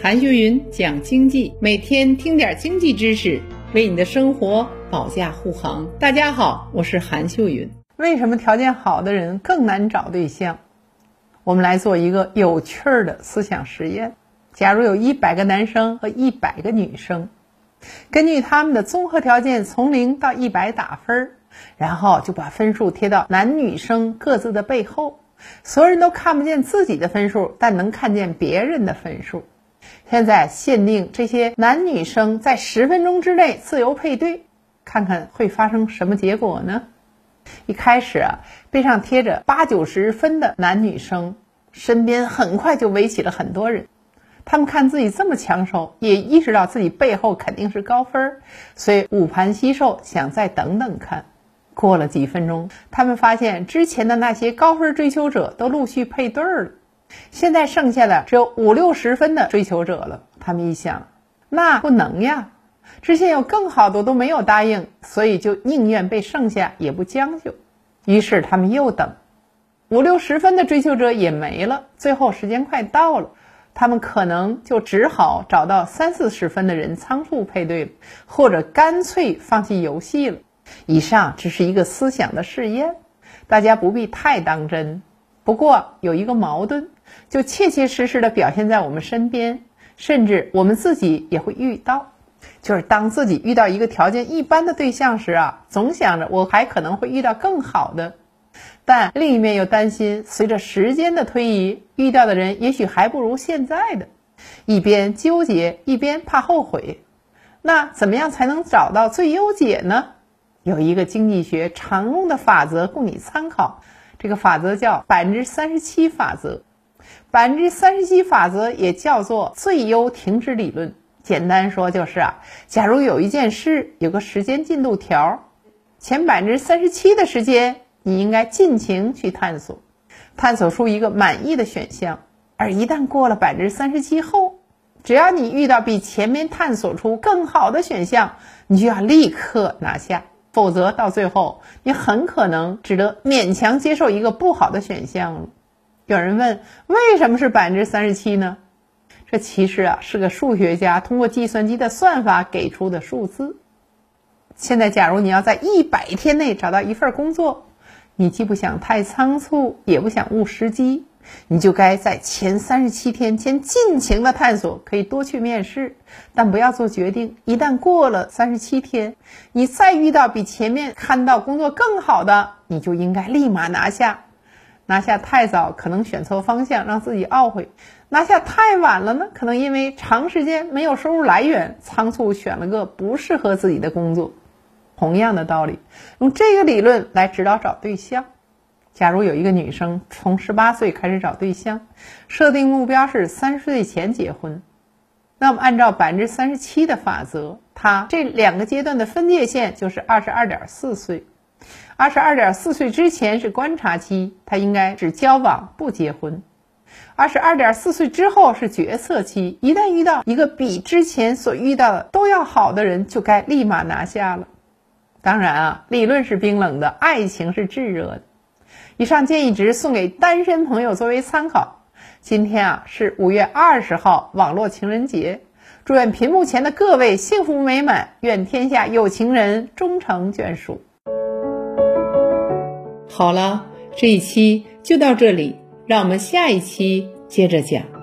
韩秀云讲经济，每天听点经济知识，为你的生活保驾护航。大家好，我是韩秀云。为什么条件好的人更难找对象？我们来做一个有趣儿的思想实验：假如有一百个男生和一百个女生，根据他们的综合条件从零到一百打分儿，然后就把分数贴到男女生各自的背后，所有人都看不见自己的分数，但能看见别人的分数。现在限定这些男女生在十分钟之内自由配对，看看会发生什么结果呢？一开始啊，背上贴着八九十分的男女生，身边很快就围起了很多人。他们看自己这么抢手，也意识到自己背后肯定是高分，所以捂盘惜售，想再等等看。过了几分钟，他们发现之前的那些高分追求者都陆续配对了。现在剩下的只有五六十分的追求者了。他们一想，那不能呀，之前有更好的都没有答应，所以就宁愿被剩下也不将就。于是他们又等，五六十分的追求者也没了。最后时间快到了，他们可能就只好找到三四十分的人仓促配对了，或者干脆放弃游戏了。以上只是一个思想的试验，大家不必太当真。不过有一个矛盾。就切切实实的表现在我们身边，甚至我们自己也会遇到。就是当自己遇到一个条件一般的对象时啊，总想着我还可能会遇到更好的，但另一面又担心随着时间的推移，遇到的人也许还不如现在的，一边纠结一边怕后悔。那怎么样才能找到最优解呢？有一个经济学常用的法则供你参考，这个法则叫百分之三十七法则。百分之三十七法则也叫做最优停止理论。简单说就是啊，假如有一件事有个时间进度条，前百分之三十七的时间你应该尽情去探索，探索出一个满意的选项。而一旦过了百分之三十七后，只要你遇到比前面探索出更好的选项，你就要立刻拿下，否则到最后你很可能只得勉强接受一个不好的选项。有人问，为什么是百分之三十七呢？这其实啊是个数学家通过计算机的算法给出的数字。现在，假如你要在一百天内找到一份工作，你既不想太仓促，也不想误时机，你就该在前三十七天先尽情的探索，可以多去面试，但不要做决定。一旦过了三十七天，你再遇到比前面看到工作更好的，你就应该立马拿下。拿下太早，可能选错方向，让自己懊悔；拿下太晚了呢，可能因为长时间没有收入来源，仓促选了个不适合自己的工作。同样的道理，用这个理论来指导找对象。假如有一个女生从十八岁开始找对象，设定目标是三十岁前结婚，那么按照百分之三十七的法则，她这两个阶段的分界线就是二十二点四岁。二十二点四岁之前是观察期，他应该只交往不结婚；二十二点四岁之后是决策期，一旦遇到一个比之前所遇到的都要好的人，就该立马拿下了。当然啊，理论是冰冷的，爱情是炙热的。以上建议只是送给单身朋友作为参考。今天啊是五月二十号，网络情人节，祝愿屏幕前的各位幸福美满，愿天下有情人终成眷属。好了，这一期就到这里，让我们下一期接着讲。